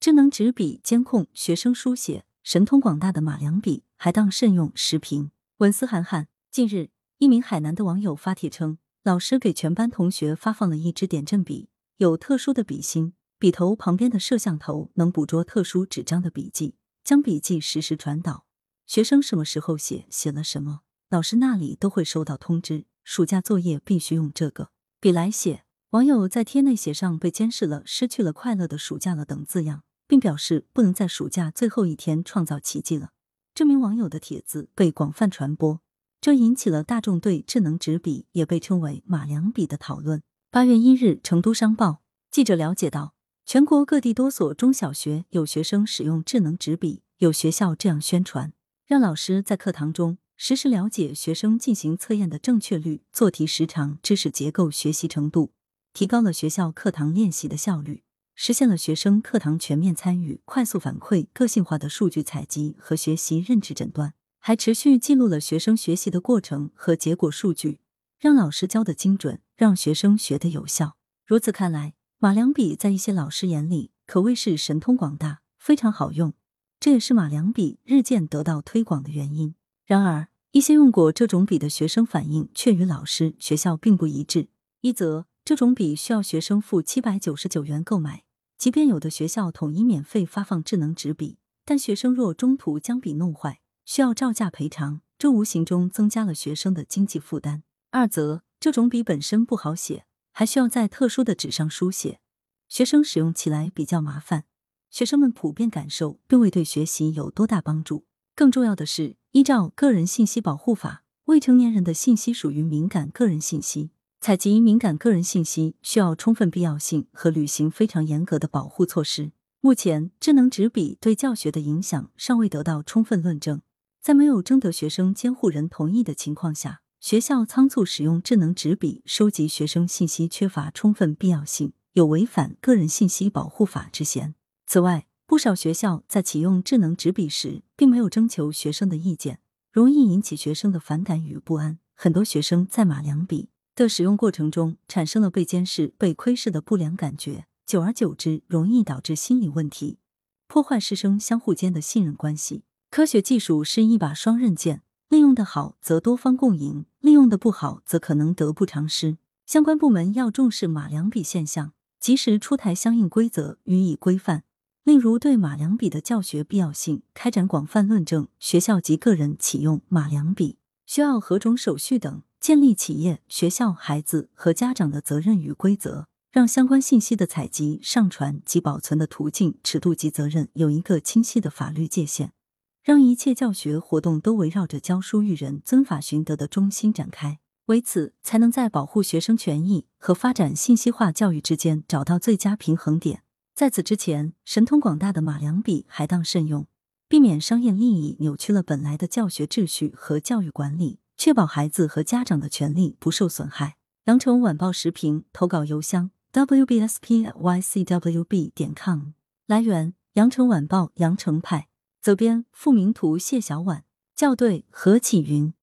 智能纸笔监控学生书写，神通广大的马良笔还当慎用。时评文思涵涵。近日，一名海南的网友发帖称，老师给全班同学发放了一支点阵笔，有特殊的笔芯，笔头旁边的摄像头能捕捉特殊纸张的笔记，将笔记实时传导。学生什么时候写，写了什么，老师那里都会收到通知。暑假作业必须用这个笔来写。网友在贴内写上“被监视了，失去了快乐的暑假了”等字样，并表示不能在暑假最后一天创造奇迹了。这名网友的帖子被广泛传播。这引起了大众对智能纸笔，也被称为“马良笔”的讨论。八月一日，成都商报记者了解到，全国各地多所中小学有学生使用智能纸笔，有学校这样宣传，让老师在课堂中实时了解学生进行测验的正确率、做题时长、知识结构、学习程度，提高了学校课堂练习的效率，实现了学生课堂全面参与、快速反馈、个性化的数据采集和学习认知诊断。还持续记录了学生学习的过程和结果数据，让老师教的精准，让学生学的有效。如此看来，马良笔在一些老师眼里可谓是神通广大，非常好用。这也是马良笔日渐得到推广的原因。然而，一些用过这种笔的学生反映却与老师、学校并不一致。一则，这种笔需要学生付七百九十九元购买，即便有的学校统一免费发放智能纸笔，但学生若中途将笔弄坏，需要照价赔偿，这无形中增加了学生的经济负担。二则，这种笔本身不好写，还需要在特殊的纸上书写，学生使用起来比较麻烦。学生们普遍感受并未对学习有多大帮助。更重要的是，依照《个人信息保护法》，未成年人的信息属于敏感个人信息，采集敏感个人信息需要充分必要性和履行非常严格的保护措施。目前，智能纸笔对教学的影响尚未得到充分论证。在没有征得学生监护人同意的情况下，学校仓促使用智能纸笔收集学生信息，缺乏充分必要性，有违反个人信息保护法之嫌。此外，不少学校在启用智能纸笔时，并没有征求学生的意见，容易引起学生的反感与不安。很多学生在马良笔的使用过程中，产生了被监视、被窥视的不良感觉，久而久之，容易导致心理问题，破坏师生相互间的信任关系。科学技术是一把双刃剑，利用的好则多方共赢，利用的不好则可能得不偿失。相关部门要重视马良笔现象，及时出台相应规则予以规范。例如，对马良笔的教学必要性开展广泛论证，学校及个人启用马良笔需要何种手续等，建立企业、学校、孩子和家长的责任与规则，让相关信息的采集、上传及保存的途径、尺度及责任有一个清晰的法律界限。让一切教学活动都围绕着教书育人、尊法寻德的中心展开，为此才能在保护学生权益和发展信息化教育之间找到最佳平衡点。在此之前，神通广大的马良笔还当慎用，避免商业利益扭曲了本来的教学秩序和教育管理，确保孩子和家长的权利不受损害。羊城晚报时评投稿邮箱：wbspycwb 点 com。来源：羊城晚报羊城派。责编：付明图，谢小婉，校对：何启云。